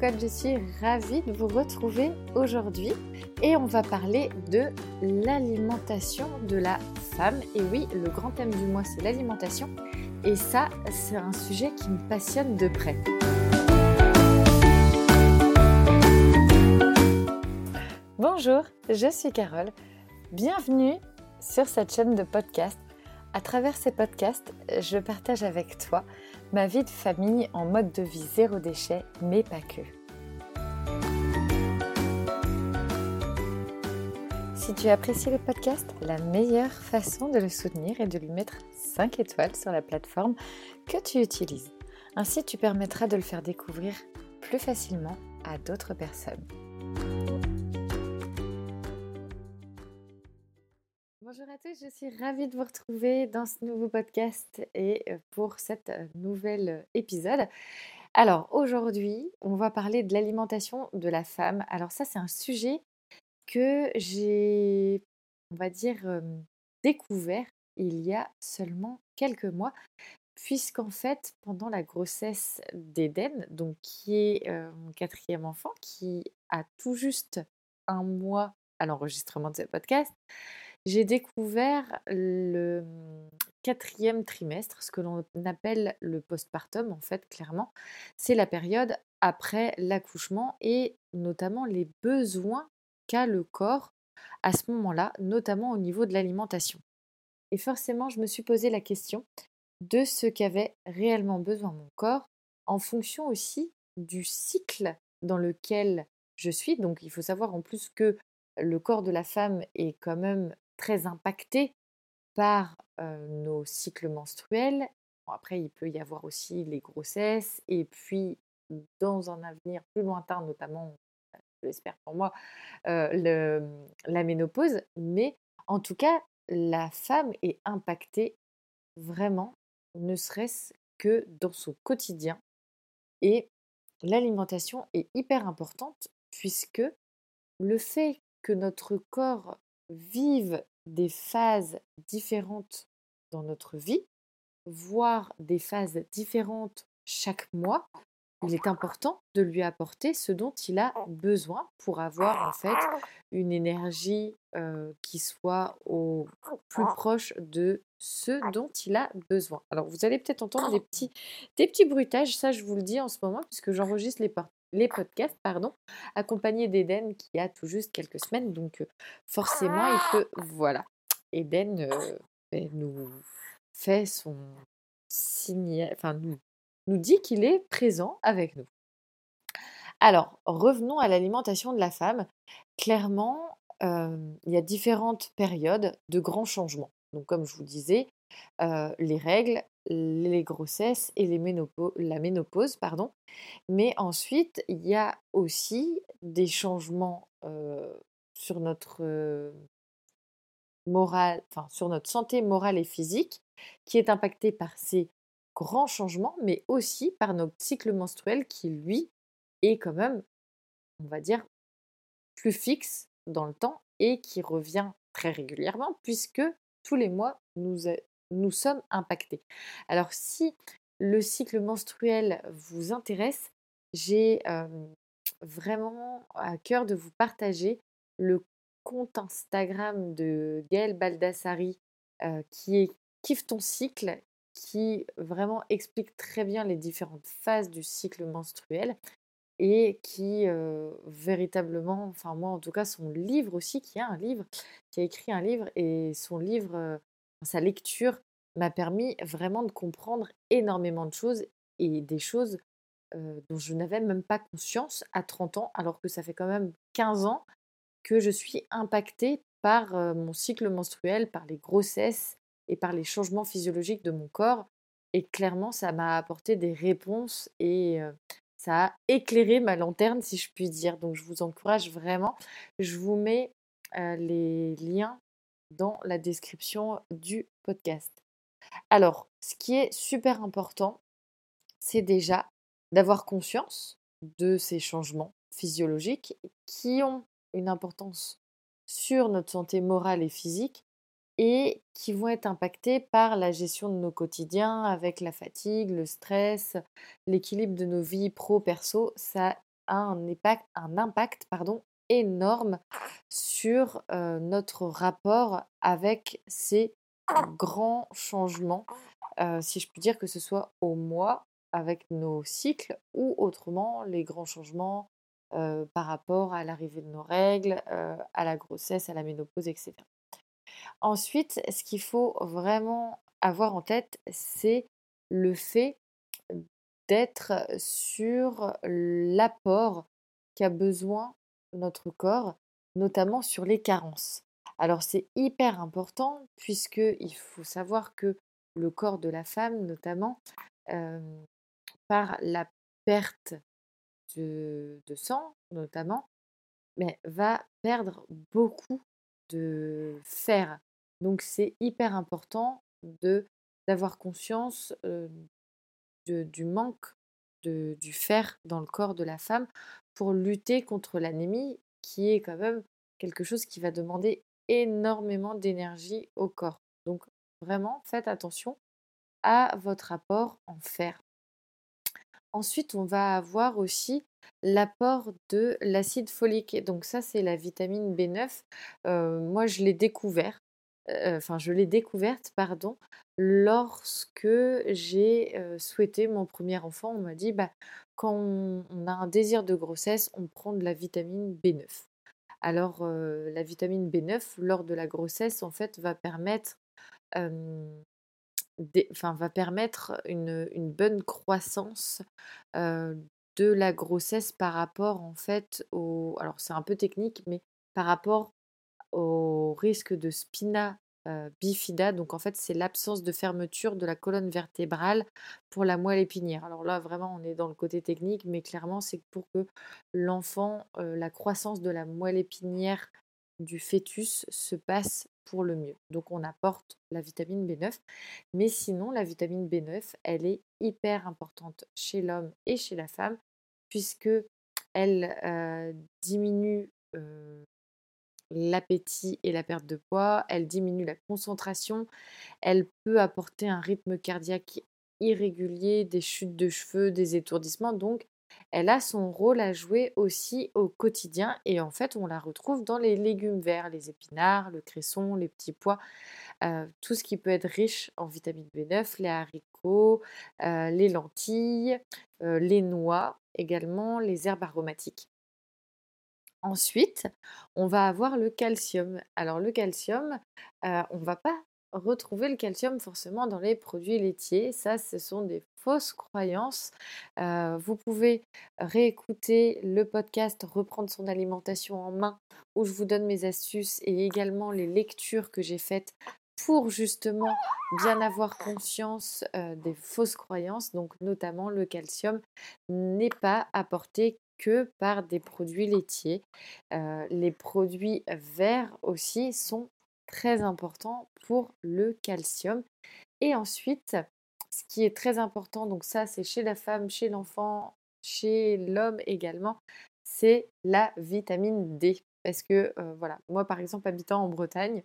Je suis ravie de vous retrouver aujourd'hui et on va parler de l'alimentation de la femme. Et oui, le grand thème du mois c'est l'alimentation et ça c'est un sujet qui me passionne de près. Bonjour, je suis Carole. Bienvenue sur cette chaîne de podcast. À travers ces podcasts, je partage avec toi ma vie de famille en mode de vie zéro déchet, mais pas que. Si tu apprécies le podcast, la meilleure façon de le soutenir est de lui mettre 5 étoiles sur la plateforme que tu utilises. Ainsi, tu permettras de le faire découvrir plus facilement à d'autres personnes. Je suis ravie de vous retrouver dans ce nouveau podcast et euh, pour cet euh, nouvel euh, épisode. Alors aujourd'hui, on va parler de l'alimentation de la femme. Alors ça, c'est un sujet que j'ai, on va dire, découvert il y a seulement quelques mois, puisqu'en fait, pendant la grossesse d'Eden, donc qui est mon quatrième enfant, qui a tout juste un mois à l'enregistrement de ce podcast, j'ai découvert le mmh, quatrième trimestre, ce que l'on appelle le postpartum, en fait, clairement. C'est la période après l'accouchement et notamment les besoins qu'a le corps à ce moment-là, notamment au niveau de l'alimentation. Et forcément, je me suis posé la question de ce qu'avait réellement besoin mon corps en fonction aussi du cycle dans lequel je suis. Donc il faut savoir en plus que le corps de la femme est quand même très impacté par nos cycles menstruels. après, il peut y avoir aussi les grossesses et puis dans un avenir plus lointain, notamment, je l'espère pour moi, la ménopause. Mais en tout cas, la femme est impactée vraiment, ne serait-ce que dans son quotidien. Et l'alimentation est hyper importante puisque le fait que notre corps vive des phases différentes dans notre vie, voire des phases différentes chaque mois, il est important de lui apporter ce dont il a besoin pour avoir en fait une énergie qui soit au plus proche de ce dont il a besoin. Alors vous allez peut-être entendre des petits, des petits bruitages, ça je vous le dis en ce moment puisque j'enregistre les, les podcasts, pardon, accompagné d'Eden qui a tout juste quelques semaines. Donc forcément, il peut... Voilà. Eden nous fait son signe, enfin nous, nous dit qu'il est présent avec nous. Alors, revenons à l'alimentation de la femme. Clairement, il y a différentes périodes de grands changements. Donc, comme je vous disais, les règles, les grossesses et les la ménopause. Pardon. Mais ensuite, il y a aussi des changements sur notre morale, enfin sur notre santé morale et physique, qui est impactée par ces grands changements, mais aussi par notre cycle menstruel qui, lui, est quand même, on va dire, plus fixe dans le temps et qui revient très régulièrement, puisque tous les mois, nous, nous sommes impactés. Alors si le cycle menstruel vous intéresse, j'ai vraiment à cœur de vous partager le compte Instagram de Gaëlle Baldassari qui est Kiffe ton cycle, qui vraiment explique très bien les différentes phases du cycle menstruel et qui véritablement, enfin moi en tout cas, son livre aussi, qui a un livre, qui a écrit un livre et son livre sa lecture m'a permis vraiment de comprendre énormément de choses et des choses dont je n'avais même pas conscience à 30 ans, alors que ça fait quand même 15 ans que je suis impactée par mon cycle menstruel, par les grossesses et par les changements physiologiques de mon corps. Et clairement, ça m'a apporté des réponses et ça a éclairé ma lanterne, si je puis dire. Donc, je vous encourage vraiment. Je vous mets les liens dans la description du podcast. Alors, ce qui est super important, c'est déjà d'avoir conscience de ces changements physiologiques qui ont une importance sur notre santé morale et physique, et qui vont être impactés par la gestion de nos quotidiens avec la fatigue, le stress, l'équilibre de nos vies pro-perso. Ça a un impact, un impact pardon, énorme sur notre rapport avec ces grands changements, si je puis dire que ce soit au mois avec nos cycles ou autrement les grands changements par rapport à l'arrivée de nos règles, à la grossesse, à la ménopause, etc. Ensuite, ce qu'il faut vraiment avoir en tête, c'est le fait d'être sur l'apport qu'a besoin notre corps, notamment sur les carences. Alors c'est hyper important puisqu'il faut savoir que le corps de la femme, notamment, par la perte de, de sang, notamment, mais va perdre beaucoup de fer. Donc c'est hyper important de d'avoir conscience de, du manque de, du fer dans le corps de la femme pour lutter contre l'anémie, qui est quand même quelque chose qui va demander énormément d'énergie au corps. Donc vraiment, faites attention à votre apport en fer. Ensuite, on va avoir aussi l'apport de l'acide folique. Donc ça, c'est la vitamine B9. moi, je l'ai découvert. Enfin, je l'ai découverte, pardon, lorsque j'ai souhaité mon premier enfant. On m'a dit, bah, quand on, a un désir de grossesse, on prend de la vitamine B9. Alors, la vitamine B9, lors de la grossesse, en fait, va permettre enfin, va permettre une, une bonne croissance de la grossesse par rapport en fait au alors c'est un peu technique mais par rapport au risque de spina bifida donc en fait c'est l'absence de fermeture de la colonne vertébrale pour la moelle épinière alors là vraiment on est dans le côté technique mais clairement c'est pour que l'enfant la croissance de la moelle épinière du fœtus se passe pour le mieux. Donc on apporte la vitamine B9. Mais sinon, la vitamine B9, elle est hyper importante chez l'homme et chez la femme, puisque elle diminue l'appétit et la perte de poids, elle diminue la concentration, elle peut apporter un rythme cardiaque irrégulier, des chutes de cheveux, des étourdissements. Donc elle a son rôle à jouer aussi au quotidien et en fait on la retrouve dans les légumes verts, les épinards, le cresson, les petits pois, euh, tout ce qui peut être riche en vitamine B9, les haricots, euh, les lentilles, euh, les noix également, les herbes aromatiques. Ensuite, on va avoir le calcium. Alors le calcium, on ne va pas retrouver le calcium forcément dans les produits laitiers. Ça, ce sont des fausses croyances. vous pouvez réécouter le podcast Reprendre son alimentation en main où je vous donne mes astuces et également les lectures que j'ai faites pour justement bien avoir conscience des fausses croyances. Donc notamment le calcium n'est pas apporté que par des produits laitiers. les produits verts aussi sont très important pour le calcium. Et ensuite, ce qui est très important, donc ça c'est chez la femme, chez l'enfant, chez l'homme également, c'est la vitamine D. Parce que euh, voilà, moi par exemple habitant en Bretagne,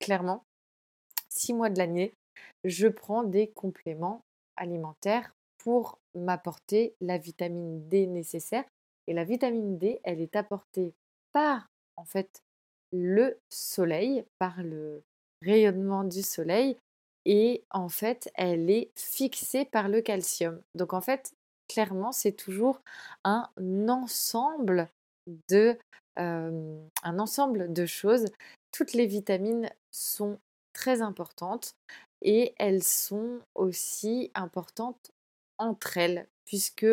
clairement, six mois de l'année, je prends des compléments alimentaires pour m'apporter la vitamine D nécessaire. Et la vitamine D, elle est apportée par en fait le soleil, par le rayonnement du soleil, et en fait, elle est fixée par le calcium. Donc en fait, clairement, c'est toujours un ensemble de un ensemble de choses. Toutes les vitamines sont très importantes et elles sont aussi importantes entre elles, puisque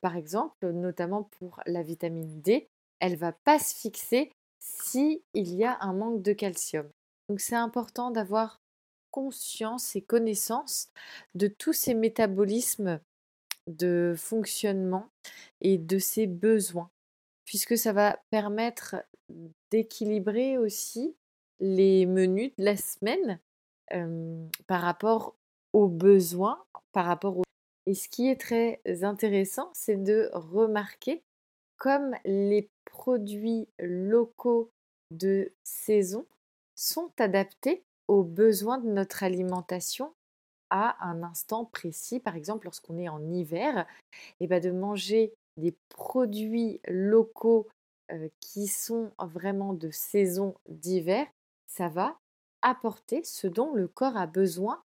par exemple, notamment pour la vitamine D, elle va pas se fixer si il y a un manque de calcium. Donc c'est important d'avoir conscience et connaissance de tous ces métabolismes de fonctionnement et de ces besoins, puisque ça va permettre d'équilibrer aussi les menus de la semaine par rapport aux besoins, par rapport aux... Et ce qui est très intéressant, c'est de remarquer comme les produits locaux de saison sont adaptés aux besoins de notre alimentation à un instant précis. Par exemple, lorsqu'on est en hiver, et ben de manger des produits locaux qui sont vraiment de saison d'hiver, ça va apporter ce dont le corps a besoin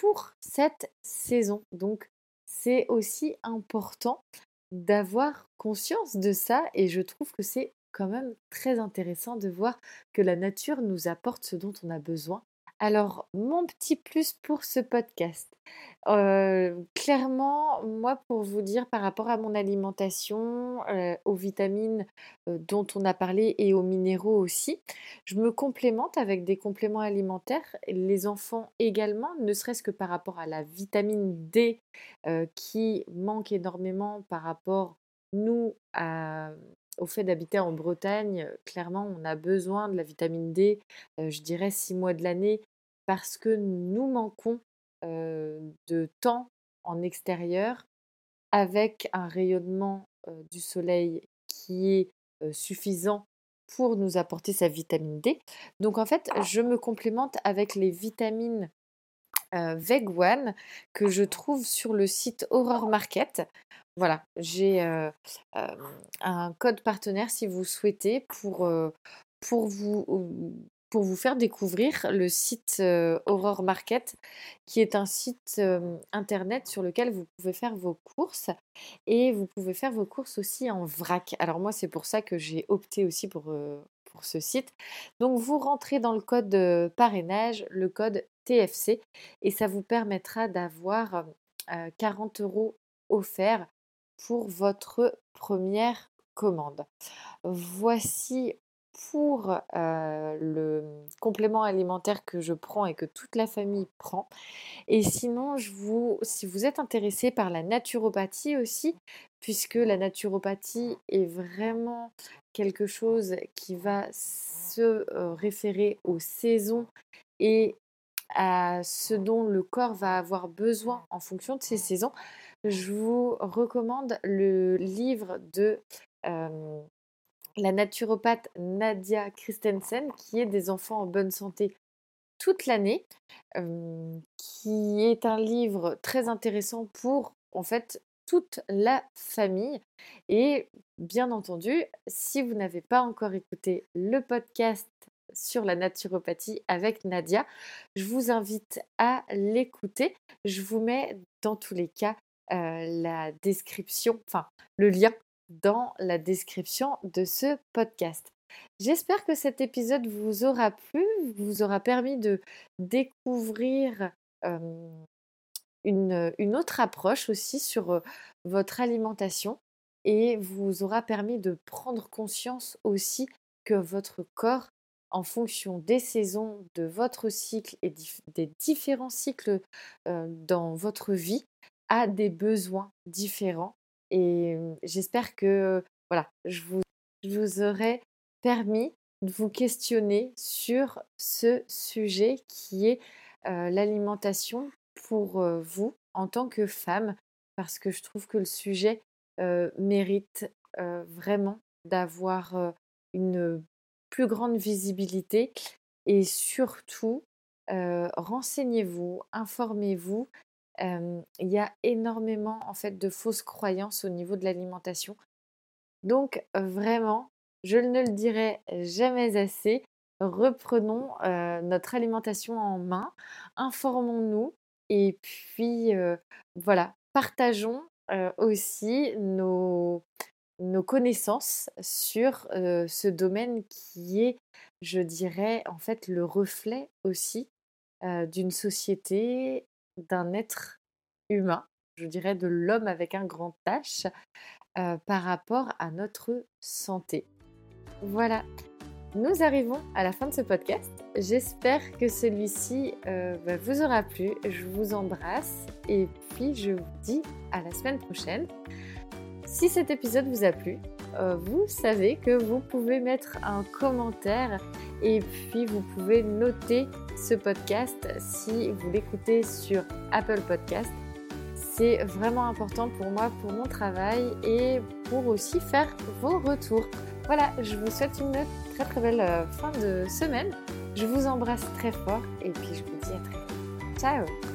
pour cette saison. Donc, c'est aussi important d'avoir conscience de ça et je trouve que c'est quand même très intéressant de voir que la nature nous apporte ce dont on a besoin alors, mon petit plus pour ce podcast, clairement, moi, pour vous dire par rapport à mon alimentation, aux vitamines dont on a parlé et aux minéraux aussi, je me complémente avec des compléments alimentaires. Les enfants également, ne serait-ce que par rapport à la vitamine D qui manque énormément par rapport, nous, au fait d'habiter en Bretagne, clairement, on a besoin de la vitamine D, je dirais six mois de l'année, parce que nous manquons de temps en extérieur avec un rayonnement du soleil qui est suffisant pour nous apporter sa vitamine D. Donc en fait, je me complémente avec les vitamines Veg One que je trouve sur le site Horror Market. Voilà, j'ai un code partenaire si vous souhaitez pour, pour vous pour vous faire découvrir le site Aurore Market, qui est un site internet sur lequel vous pouvez faire vos courses et vous pouvez faire vos courses aussi en vrac. Alors moi, c'est pour ça que j'ai opté aussi pour, ce site. Donc vous rentrez dans le code parrainage, le code TFC, et ça vous permettra d'avoir 40 euros offerts pour votre première commande. Voici pour le complément alimentaire que je prends et que toute la famille prend. Et sinon, je vous, si vous êtes intéressé par la naturopathie aussi, puisque la naturopathie est vraiment quelque chose qui va se référer aux saisons et à ce dont le corps va avoir besoin en fonction de ces saisons, je vous recommande le livre de la naturopathe Nadia Christensen, qui est des enfants en bonne santé toute l'année, qui est un livre très intéressant pour en fait toute la famille. Et bien entendu, si vous n'avez pas encore écouté le podcast sur la naturopathie avec Nadia, je vous invite à l'écouter. Je vous mets dans tous les cas la description, enfin le lien dans la description de ce podcast. J'espère que cet épisode vous aura plu, vous aura permis de découvrir une, une, autre approche aussi sur votre alimentation et vous aura permis de prendre conscience aussi que votre corps, en fonction des saisons, de votre cycle et des différents cycles dans votre vie, a des besoins différents et j'espère que voilà, je vous, je aurai permis de vous questionner sur ce sujet qui est l'alimentation pour vous en tant que femme, parce que je trouve que le sujet mérite vraiment d'avoir une plus grande visibilité et surtout renseignez-vous, informez-vous il y a énormément en fait de fausses croyances au niveau de l'alimentation. Donc vraiment, je ne le dirai jamais assez, reprenons notre alimentation en main, informons-nous et puis voilà, partageons aussi nos, nos connaissances sur ce domaine qui est, je dirais, en fait le reflet aussi d'une société d'un être humain, je dirais de l'homme avec un grand H, par rapport à notre santé. Voilà, nous arrivons à la fin de ce podcast. J'espère que celui-ci bah, vous aura plu. Je vous embrasse et puis je vous dis à la semaine prochaine. Si cet épisode vous a plu, vous savez que vous pouvez mettre un commentaire et puis vous pouvez noter ce podcast si vous l'écoutez sur Apple Podcast. C'est vraiment important pour moi, pour mon travail et pour aussi faire vos retours. Voilà, je vous souhaite une très très belle euh, fin de semaine Je vous embrasse très fort et puis je vous dis à très vite. Ciao